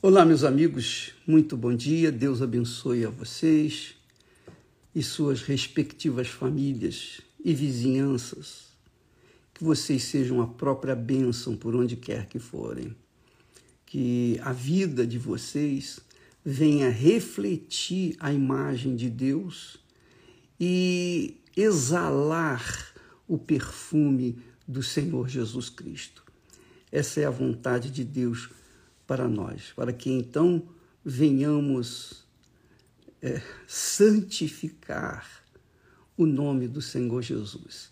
Olá, meus amigos, muito bom dia. Deus abençoe a vocês e suas respectivas famílias e vizinhanças. Que vocês sejam a própria bênção por onde quer que forem. Que a vida de vocês venha refletir a imagem de Deus e exalar o perfume do Senhor Jesus Cristo. Essa é a vontade de Deus para nós, para que então venhamos é, santificar o nome do Senhor Jesus.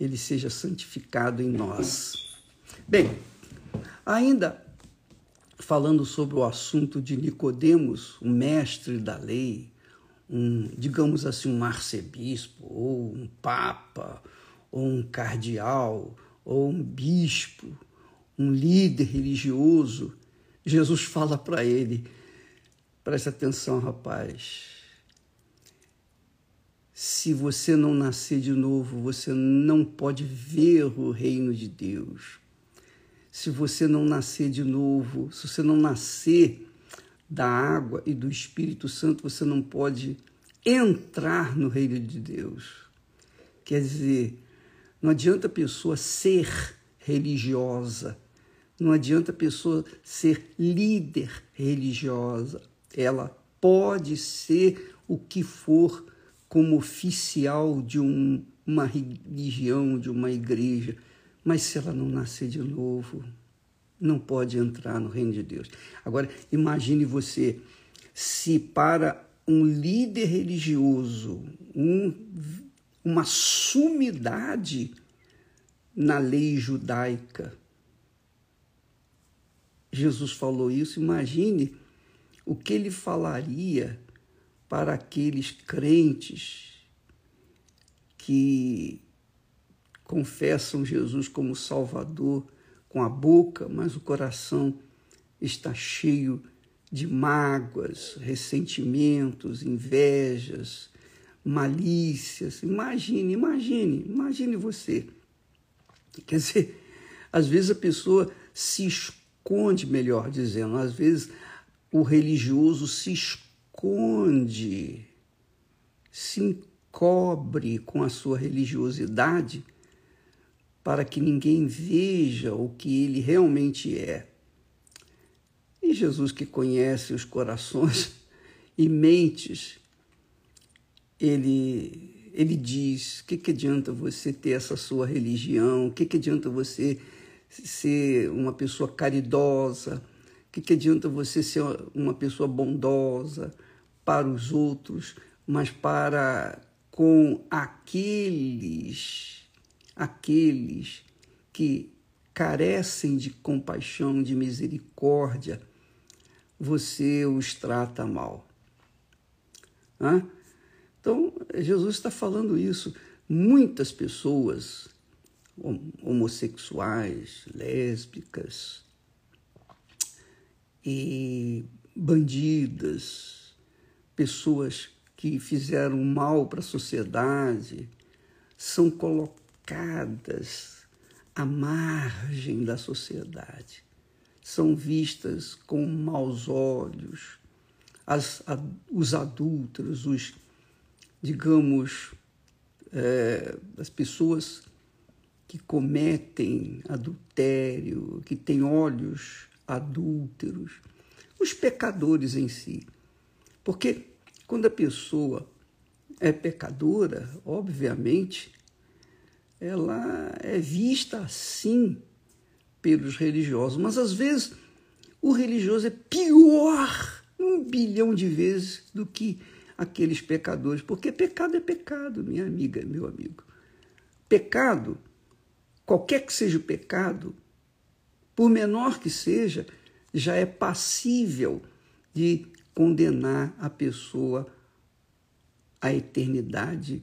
Ele seja santificado em nós. Bem, ainda falando sobre o assunto de Nicodemos, o mestre da lei, um, digamos assim, um arcebispo, ou um papa, ou um cardeal, ou um bispo, um líder religioso Jesus fala para ele: preste atenção, rapaz. Se você não nascer de novo, você não pode ver o reino de Deus. Se você não nascer de novo, se você não nascer da água e do Espírito Santo, você não pode entrar no reino de Deus. Quer dizer, não adianta a pessoa ser religiosa, não adianta a pessoa ser líder religiosa. Ela pode ser o que for como oficial de um, uma religião, de uma igreja, mas se ela não nascer de novo, não pode entrar no reino de Deus. Agora, imagine você se para um líder religioso, um, uma sumidade na lei judaica, Jesus falou isso, imagine o que ele falaria para aqueles crentes que confessam Jesus como Salvador com a boca, mas o coração está cheio de mágoas, ressentimentos, invejas, malícias. Imagine, imagine, imagine você. Quer dizer, às vezes a pessoa se esconde, melhor dizendo. Às vezes o religioso se esconde, se encobre com a sua religiosidade para que ninguém veja o que ele realmente é. E Jesus, que conhece os corações e mentes, ele, ele diz: o que, que adianta você ter essa sua religião? O que, que adianta você ser uma pessoa caridosa? O que, que adianta você ser uma pessoa bondosa para os outros, mas para com aqueles, aqueles que carecem de compaixão, de misericórdia, você os trata mal. Hã? Então, Jesus está falando isso. Muitas pessoas homossexuais, lésbicas e bandidas, pessoas que fizeram mal para a sociedade, são colocadas à margem da sociedade, são vistas com maus olhos. As, a, os adúlteros, os, digamos, é, as pessoas que cometem adultério, que têm olhos adúlteros, os pecadores em si. Porque quando a pessoa é pecadora, obviamente, ela é vista assim pelos religiosos, mas às vezes o religioso é pior um bilhão de vezes do que aqueles pecadores, porque pecado é pecado, minha amiga, meu amigo. Pecado qualquer que seja o pecado, por menor que seja, já é passível de condenar a pessoa à eternidade,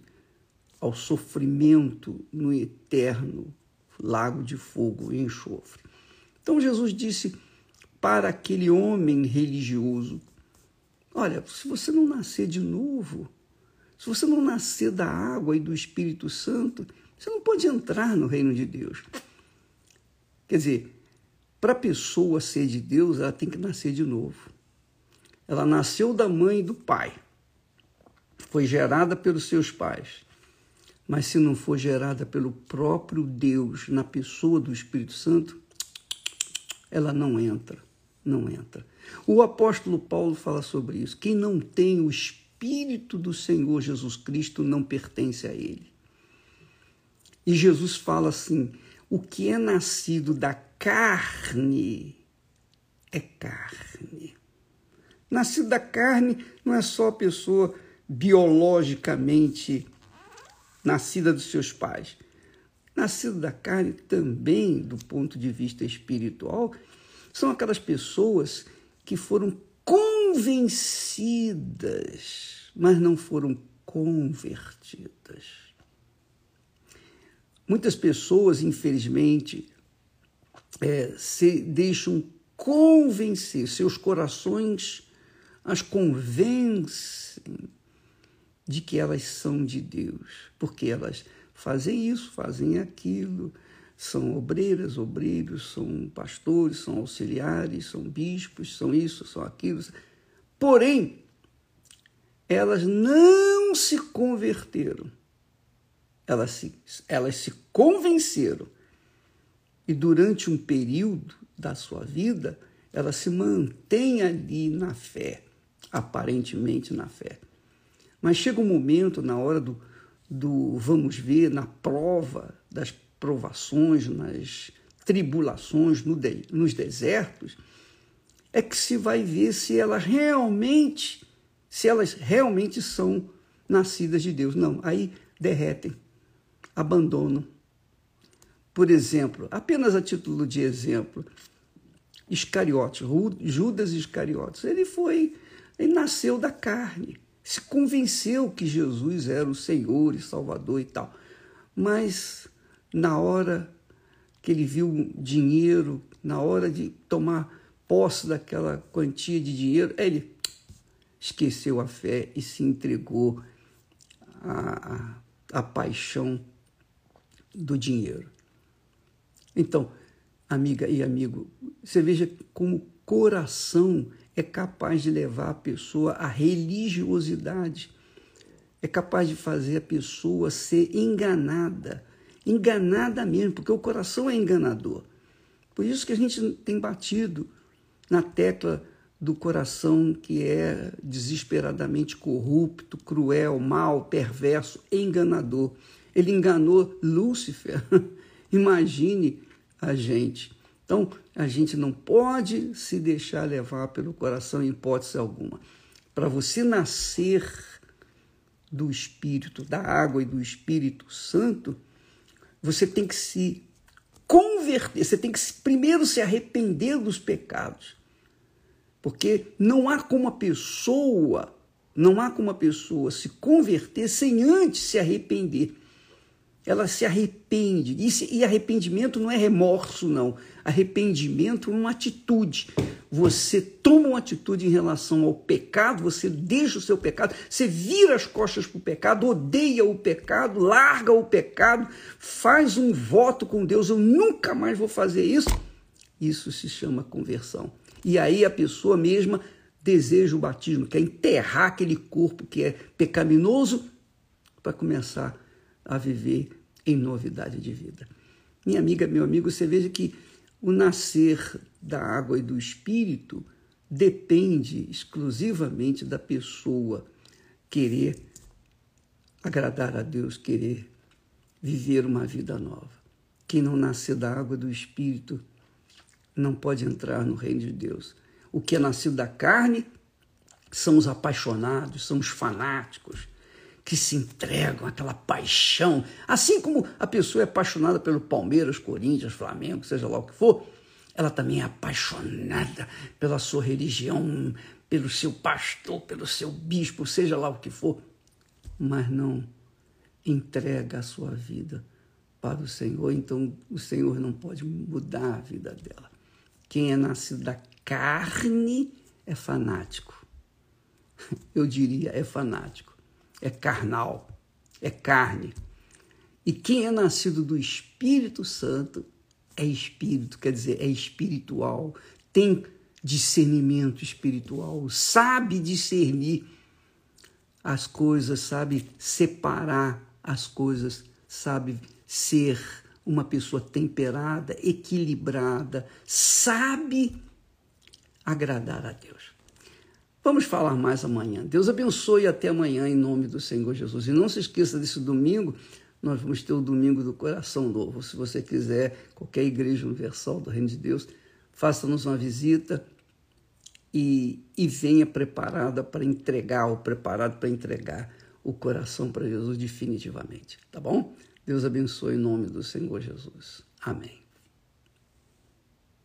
ao sofrimento no eterno lago de fogo e enxofre. Então Jesus disse para aquele homem religioso: Olha, se você não nascer de novo, se você não nascer da água e do Espírito Santo, você não pode entrar no reino de Deus. Quer dizer, para a pessoa ser de Deus, ela tem que nascer de novo. Ela nasceu da mãe e do pai. Foi gerada pelos seus pais. Mas se não for gerada pelo próprio Deus na pessoa do Espírito Santo, ela não entra, não entra. O apóstolo Paulo fala sobre isso. Quem não tem o Espírito do Senhor Jesus Cristo não pertence a ele. E Jesus fala assim: o que é nascido da carne é carne. Nascido da carne não é só a pessoa biologicamente nascida dos seus pais. Nascido da carne também, do ponto de vista espiritual, são aquelas pessoas que foram convencidas, mas não foram convertidas. Muitas pessoas, infelizmente, é, se deixam convencer, seus corações as convencem de que elas são de Deus, porque elas fazem isso, fazem aquilo, são obreiras, obreiros, são pastores, são auxiliares, são bispos, são isso, são aquilo. Porém, elas não se converteram elas se, elas se convenceram e durante um período da sua vida ela se mantém ali na fé, aparentemente na fé. Mas chega um momento, na hora do, do vamos ver, na prova das provações, nas tribulações, no de, nos desertos, é que se vai ver se elas realmente, se elas realmente são nascidas de Deus. Não, aí derretem abandono. Por exemplo, apenas a título de exemplo, Iscariotes, Judas Iscariotes, ele foi, ele nasceu da carne, se convenceu que Jesus era o Senhor e Salvador e tal. Mas na hora que ele viu dinheiro, na hora de tomar posse daquela quantia de dinheiro, ele esqueceu a fé e se entregou à, à, à paixão do dinheiro. Então, amiga e amigo, você veja como o coração é capaz de levar a pessoa à religiosidade, é capaz de fazer a pessoa ser enganada, enganada mesmo, porque o coração é enganador. Por isso que a gente tem batido na tecla do coração que é desesperadamente corrupto, cruel, mau, perverso, enganador. Ele enganou Lúcifer. Imagine a gente. Então, a gente não pode se deixar levar pelo coração em hipótese alguma. Para você nascer do Espírito, da água e do Espírito Santo, você tem que se converter, você tem que primeiro se arrepender dos pecados. Porque não há como a pessoa, não há como a pessoa se converter sem antes se arrepender ela se arrepende. E arrependimento não é remorso, não. Arrependimento é uma atitude. Você toma uma atitude em relação ao pecado, você deixa o seu pecado, você vira as costas para o pecado, odeia o pecado, larga o pecado, faz um voto com Deus: eu nunca mais vou fazer isso. Isso se chama conversão. E aí a pessoa mesma deseja o batismo, quer enterrar aquele corpo que é pecaminoso para começar a viver em novidade de vida. Minha amiga, meu amigo, você veja que o nascer da água e do espírito depende exclusivamente da pessoa querer agradar a Deus, querer viver uma vida nova. Quem não nascer da água do espírito não pode entrar no reino de Deus. O que é nascido da carne são os apaixonados, são os fanáticos, que se entregam, aquela paixão. Assim como a pessoa é apaixonada pelo Palmeiras, Corinthians, Flamengo, seja lá o que for, ela também é apaixonada pela sua religião, pelo seu pastor, pelo seu bispo, seja lá o que for, mas não entrega a sua vida para o Senhor, então o Senhor não pode mudar a vida dela. Quem é nascido da carne é fanático. Eu diria, é fanático é carnal, é carne. E quem é nascido do Espírito Santo é espírito, quer dizer, é espiritual, tem discernimento espiritual, sabe discernir as coisas, sabe separar as coisas, sabe ser uma pessoa temperada, equilibrada, sabe agradar a Deus. Vamos falar mais amanhã. Deus abençoe até amanhã em nome do Senhor Jesus. E não se esqueça desse domingo, nós vamos ter o domingo do coração novo. Se você quiser, qualquer igreja universal do Reino de Deus, faça-nos uma visita e, e venha preparada para entregar, ou preparado para entregar o coração para Jesus definitivamente. Tá bom? Deus abençoe em nome do Senhor Jesus. Amém.